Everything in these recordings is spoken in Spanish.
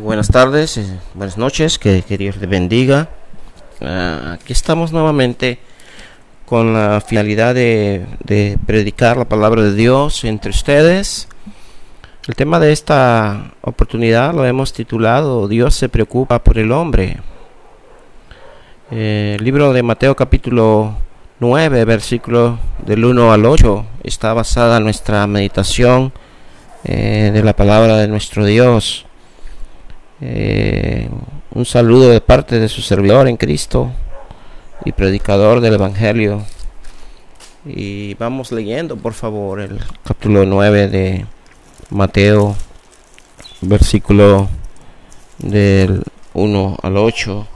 Buenas tardes, eh, buenas noches, que, Dios le bendiga. Ah, aquí estamos nuevamente con la finalidad de, predicar la palabra de Dios entre ustedes. El tema de esta oportunidad lo hemos titulado Dios se preocupa por el hombre. Eh, el libro de Mateo capítulo 9, versículo del 1 al 8, está basada nuestra meditación eh, de la palabra de nuestro Dios. Eh, un saludo de parte de su servidor en Cristo y predicador del Evangelio. Y vamos leyendo, por favor, el capítulo 9 de Mateo, versículo del 1 al 8.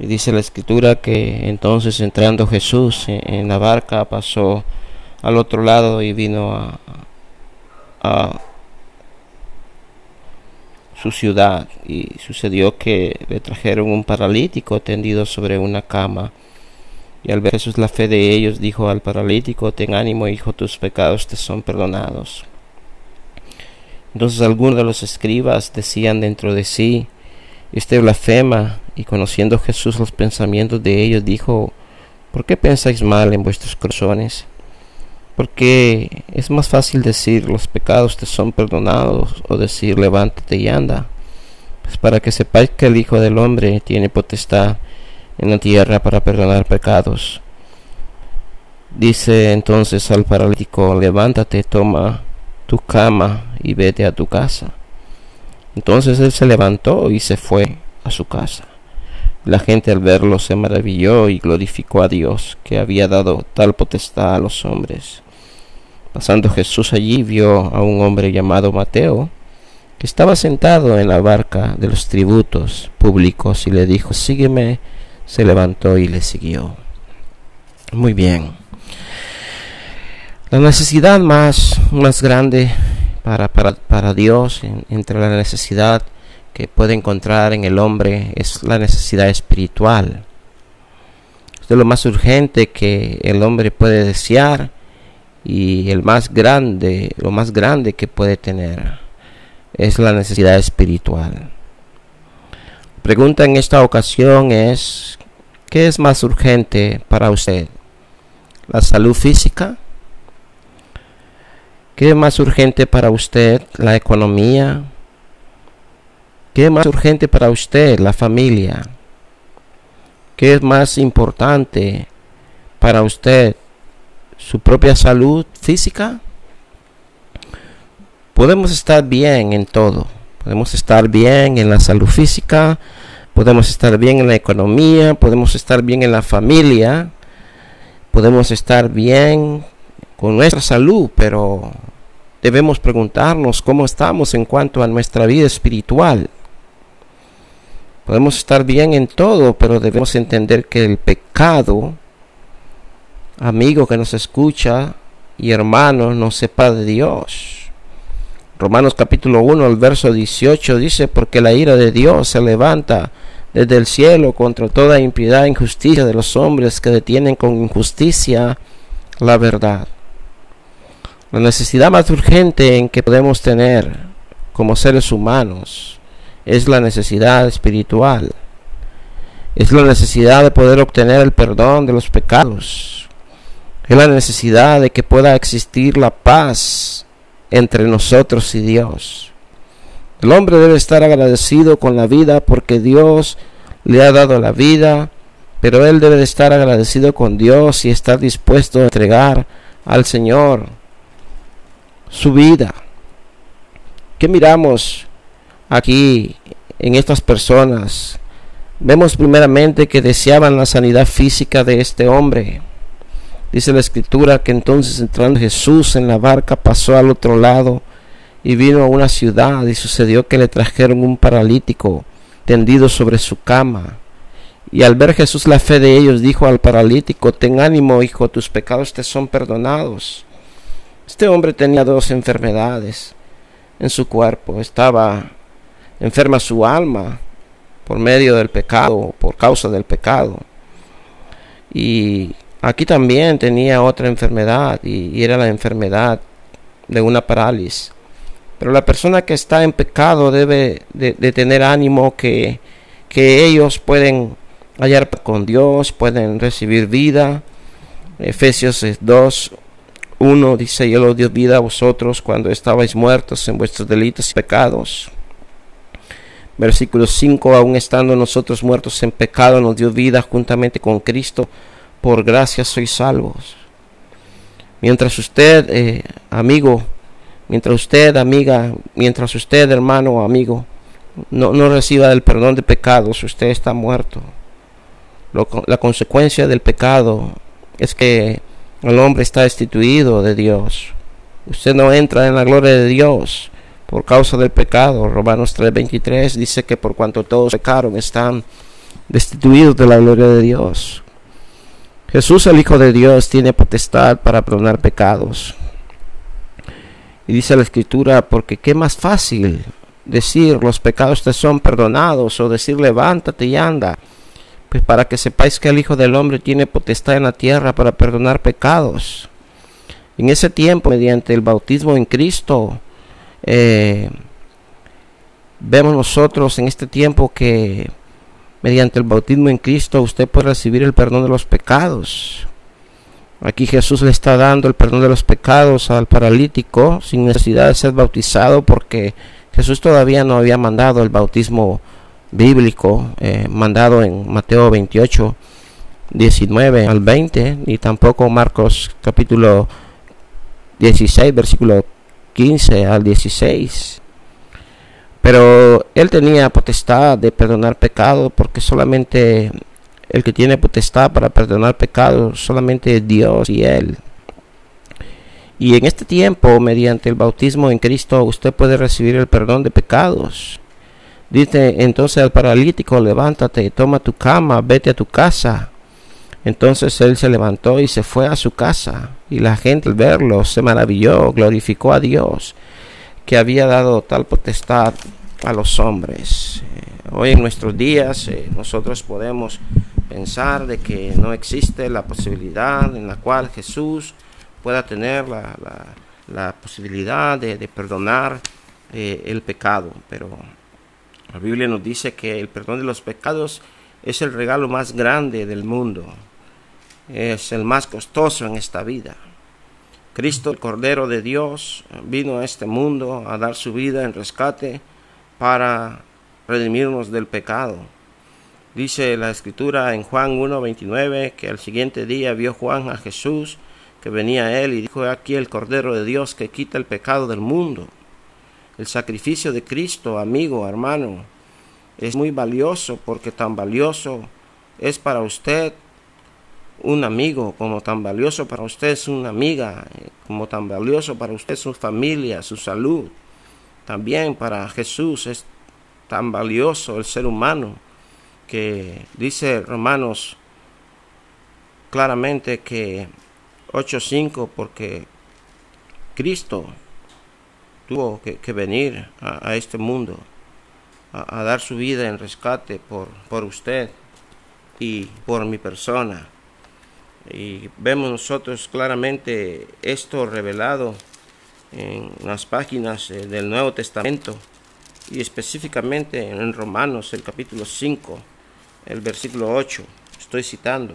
Y dice la escritura que entonces entrando Jesús en la barca pasó al otro lado y vino a, a su ciudad y sucedió que le trajeron un paralítico tendido sobre una cama. Y al ver Jesús la fe de ellos, dijo al paralítico, ten ánimo, hijo, tus pecados te son perdonados. Entonces algunos de los escribas decían dentro de sí, este blasfema, y conociendo Jesús los pensamientos de ellos, dijo, ¿por qué pensáis mal en vuestros corazones? Porque es más fácil decir los pecados te son perdonados o decir levántate y anda. Pues para que sepáis que el Hijo del Hombre tiene potestad en la tierra para perdonar pecados. Dice entonces al paralítico, levántate, toma tu cama y vete a tu casa. Entonces él se levantó y se fue a su casa. La gente al verlo se maravilló y glorificó a Dios que había dado tal potestad a los hombres. Pasando Jesús allí vio a un hombre llamado Mateo, que estaba sentado en la barca de los tributos públicos y le dijo, sígueme, se levantó y le siguió. Muy bien. La necesidad más, más grande para, para, para Dios, entre la necesidad que puede encontrar en el hombre, es la necesidad espiritual. Es lo más urgente que el hombre puede desear y el más grande, lo más grande que puede tener es la necesidad espiritual. Pregunta en esta ocasión es, ¿qué es más urgente para usted? ¿La salud física? ¿Qué es más urgente para usted? ¿La economía? ¿Qué es más urgente para usted? ¿La familia? ¿Qué es más importante para usted? Su propia salud física, podemos estar bien en todo. Podemos estar bien en la salud física, podemos estar bien en la economía, podemos estar bien en la familia, podemos estar bien con nuestra salud, pero debemos preguntarnos cómo estamos en cuanto a nuestra vida espiritual. Podemos estar bien en todo, pero debemos entender que el pecado amigo que nos escucha y hermano no sepa de Dios. Romanos capítulo 1, el verso 18 dice, porque la ira de Dios se levanta desde el cielo contra toda impiedad e injusticia de los hombres que detienen con injusticia la verdad. La necesidad más urgente en que podemos tener como seres humanos es la necesidad espiritual. Es la necesidad de poder obtener el perdón de los pecados es la necesidad de que pueda existir la paz entre nosotros y Dios. El hombre debe estar agradecido con la vida porque Dios le ha dado la vida, pero él debe de estar agradecido con Dios y estar dispuesto a entregar al Señor su vida. ¿Qué miramos aquí en estas personas? Vemos primeramente que deseaban la sanidad física de este hombre. Dice la escritura que entonces entrando Jesús en la barca pasó al otro lado y vino a una ciudad y sucedió que le trajeron un paralítico tendido sobre su cama. Y al ver Jesús la fe de ellos, dijo al paralítico, ten ánimo, hijo, tus pecados te son perdonados. Este hombre tenía dos enfermedades en su cuerpo. Estaba enferma su alma por medio del pecado, por causa del pecado. Y Aquí también tenía otra enfermedad y, era la enfermedad de una parálisis. Pero la persona que está en pecado debe de, tener ánimo que, que ellos pueden hallar con Dios, pueden recibir vida. Efesios 2, 1 dice, yo los dio vida a vosotros cuando estabais muertos en vuestros delitos y pecados. Versículo 5, aún estando nosotros muertos en pecado, nos dio vida juntamente con Cristo, por gracia sois salvos. Mientras usted, eh, amigo, mientras usted, amiga, mientras usted, hermano o amigo, no, reciba el perdón de pecados, usted está muerto. la consecuencia del pecado es que el hombre está destituido de Dios. Usted no entra en la gloria de Dios por causa del pecado. Romanos 3:23 dice que por cuanto todos pecaron están destituidos de la gloria de Dios. Jesús el Hijo de Dios tiene potestad para perdonar pecados. Y dice la Escritura, porque qué más fácil decir los pecados te son perdonados o decir levántate y anda. Pues para que sepáis que el Hijo del Hombre tiene potestad en la tierra para perdonar pecados. En ese tiempo, mediante el bautismo en Cristo, eh, vemos nosotros en este tiempo que mediante el bautismo en Cristo usted puede recibir el perdón de los pecados. Aquí Jesús le está dando el perdón de los pecados al paralítico sin necesidad de ser bautizado porque Jesús todavía no había mandado el bautismo bíblico eh, mandado en Mateo 28, 19 al 20, ni tampoco Marcos capítulo 16, versículo 15 al 16. Pero él tenía potestad de perdonar pecado porque solamente el que tiene potestad para perdonar pecado solamente Dios y él. Y en este tiempo, mediante el bautismo en Cristo, usted puede recibir el perdón de pecados. Dice entonces al paralítico, levántate, toma tu cama, vete a tu casa. Entonces él se levantó y se fue a su casa, y la gente al verlo se maravilló, glorificó a Dios, que había dado tal potestad a los hombres. Eh, hoy en nuestros días eh, nosotros podemos pensar de que no existe la posibilidad en la cual Jesús pueda tener la, posibilidad de, perdonar eh, el pecado, pero la Biblia nos dice que el perdón de los pecados es el regalo más grande del mundo es el más costoso en esta vida. Cristo, el Cordero de Dios, vino a este mundo a dar su vida en rescate para redimirnos del pecado. Dice la escritura en Juan 1.29 que al siguiente día vio Juan a Jesús que venía a él y dijo, aquí el Cordero de Dios que quita el pecado del mundo. El sacrificio de Cristo, amigo, hermano, es muy valioso porque tan valioso es para usted un amigo, como tan valioso para usted es una amiga, como tan valioso para usted su familia, su salud. También para Jesús es tan valioso el ser humano que dice Romanos claramente que 8.5 porque Cristo tuvo que, venir a, este mundo a, a, dar su vida en rescate por, por usted y por mi persona. Y vemos nosotros claramente esto revelado en las páginas eh, del Nuevo Testamento y específicamente en Romanos, el capítulo 5, el versículo 8, estoy citando,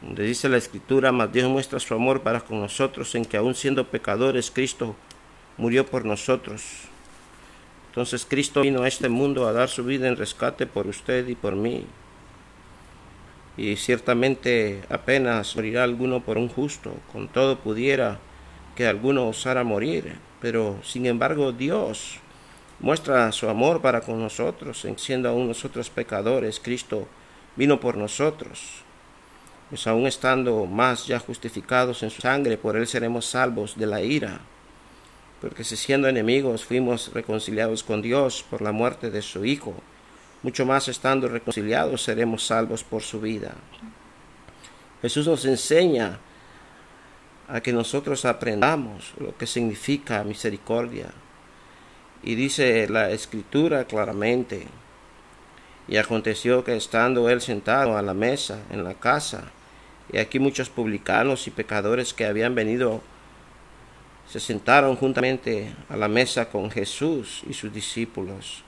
donde dice la escritura, mas Dios muestra su amor para con nosotros en que aun siendo pecadores, Cristo murió por nosotros. Entonces Cristo vino a este mundo a dar su vida en rescate por usted y por mí y ciertamente apenas morirá alguno por un justo, con todo pudiera que alguno osara morir, pero sin embargo Dios muestra su amor para con nosotros, en siendo aún nosotros pecadores, Cristo vino por nosotros, pues aún estando más ya justificados en su sangre, por él seremos salvos de la ira, porque si siendo enemigos fuimos reconciliados con Dios por la muerte de su Hijo, mucho más estando reconciliados seremos salvos por su vida. Jesús nos enseña a que nosotros aprendamos lo que significa misericordia. Y dice la escritura claramente, y aconteció que estando él sentado a la mesa en la casa, y aquí muchos publicanos y pecadores que habían venido se sentaron juntamente a la mesa con Jesús y sus discípulos.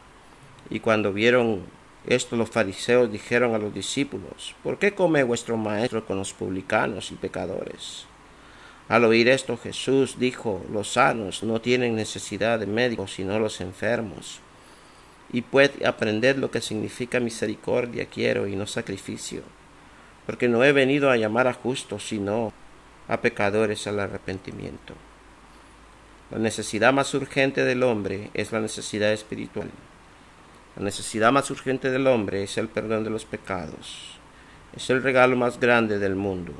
Y cuando vieron esto los fariseos dijeron a los discípulos, ¿por qué come vuestro maestro con los publicanos y pecadores? Al oír esto Jesús dijo, los sanos no tienen necesidad de médicos sino los enfermos. Y puede aprender lo que significa misericordia quiero y no sacrificio, porque no he venido a llamar a justos sino a pecadores al arrepentimiento. La necesidad más urgente del hombre es la necesidad espiritual. La necesidad más urgente del hombre es el perdón de los pecados. Es el regalo más grande del mundo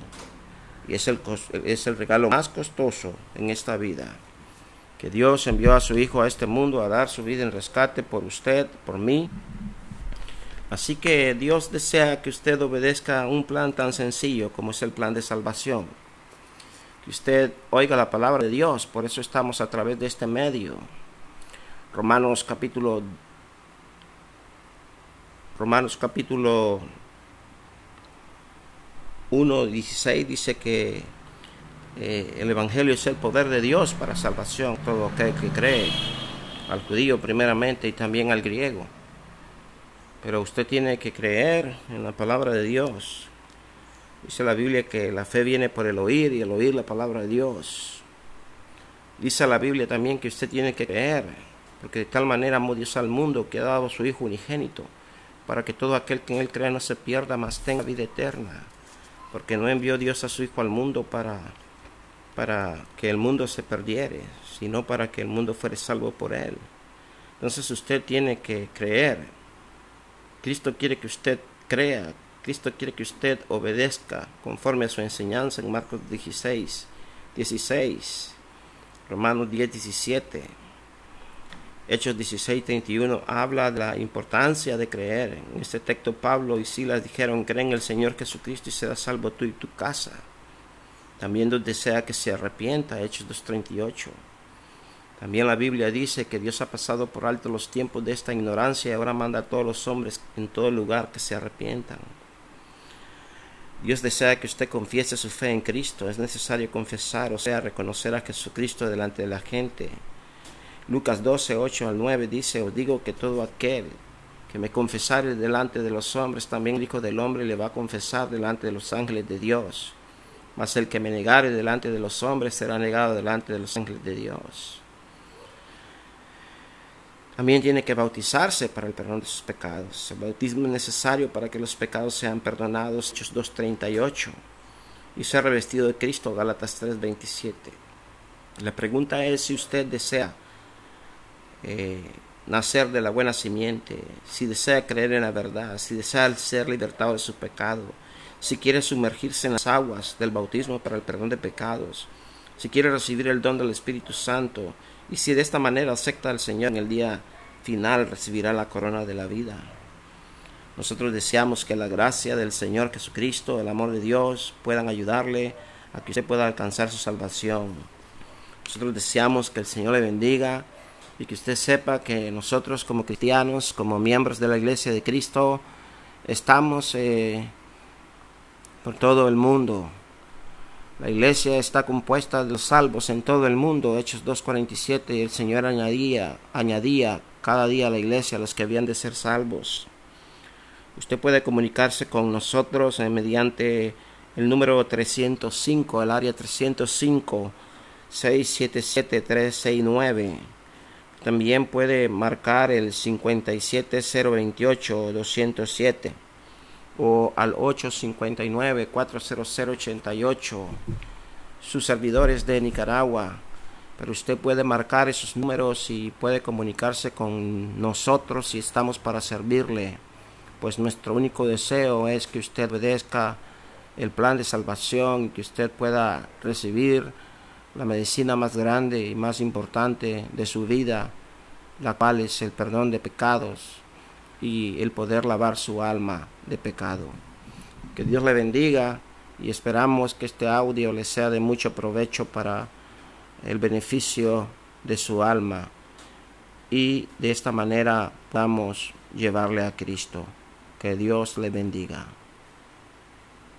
y es el, es el regalo más costoso en esta vida. Que Dios envió a su Hijo a este mundo a dar su vida en rescate por usted, por mí. Así que Dios desea que usted obedezca un plan tan sencillo como es el plan de salvación que usted oiga la palabra de Dios. Por eso estamos a través de este medio. Romanos capítulo Romanos capítulo 1, 16 dice que eh, el Evangelio es el poder de Dios para salvación, todo aquel que cree, al judío primeramente y también al griego. Pero usted tiene que creer en la palabra de Dios. Dice la Biblia que la fe viene por el oír y el oír la palabra de Dios. Dice la Biblia también que usted tiene que creer, porque de tal manera amó Dios al mundo que ha dado a su Hijo unigénito, para que todo aquel que en Él crea no se pierda, mas tenga vida eterna. Porque no envió Dios a su Hijo al mundo para, para que el mundo se perdiere, sino para que el mundo fuera salvo por Él. Entonces usted tiene que creer. Cristo quiere que usted crea, Cristo quiere que usted obedezca conforme a su enseñanza en Marcos 16, 16, Romanos 10, 17, Hechos 16, 31 habla de la importancia de creer. En este texto Pablo y Silas dijeron, creen en el Señor Jesucristo y serás salvo tú y tu casa. También Dios desea que se arrepienta, Hechos 2.38. También la Biblia dice que Dios ha pasado por alto los tiempos de esta ignorancia y ahora manda a todos los hombres en todo lugar que se arrepientan. Dios desea que usted confiese su fe en Cristo. Es necesario confesar, o sea, reconocer a Jesucristo delante de la gente. Lucas 12, 8 al 9 dice, os digo que todo aquel que me confesare delante de los hombres, también el Hijo del Hombre le va a confesar delante de los ángeles de Dios. Mas el que me negare delante de los hombres será negado delante de los ángeles de Dios. También tiene que bautizarse para el perdón de sus pecados. El bautismo es necesario para que los pecados sean perdonados, Hechos 2.38. Y ser revestido de Cristo, Gálatas 3.27. La pregunta es si usted desea eh, nacer de la buena simiente, si desea creer en la verdad, si desea ser libertado de su pecado, si quiere sumergirse en las aguas del bautismo para el perdón de pecados, si quiere recibir el don del Espíritu Santo, y si de esta manera acepta al Señor en el día final recibirá la corona de la vida. Nosotros deseamos que la gracia del Señor Jesucristo, el amor de Dios, puedan ayudarle a que usted pueda alcanzar su salvación. Nosotros deseamos que el Señor le bendiga y que usted sepa que nosotros como cristianos, como miembros de la Iglesia de Cristo, estamos eh, por todo el mundo la iglesia está compuesta de los salvos en todo el mundo, Hechos 2.47, y el Señor añadía, añadía cada día a la iglesia a los que habían de ser salvos. Usted puede comunicarse con nosotros eh, mediante el número 305, el área 305 677 369. También puede marcar el 57028 207 o al 859-40088, sus servidores de Nicaragua. Pero usted puede marcar esos números y puede comunicarse con nosotros si estamos para servirle. Pues nuestro único deseo es que usted obedezca el plan de salvación y que usted pueda recibir la medicina más grande y más importante de su vida, la cual es el perdón de pecados y el poder lavar su alma de pecado. Que Dios le bendiga y esperamos que este audio le sea de mucho provecho para el beneficio de su alma y de esta manera podamos llevarle a Cristo. Que Dios le bendiga.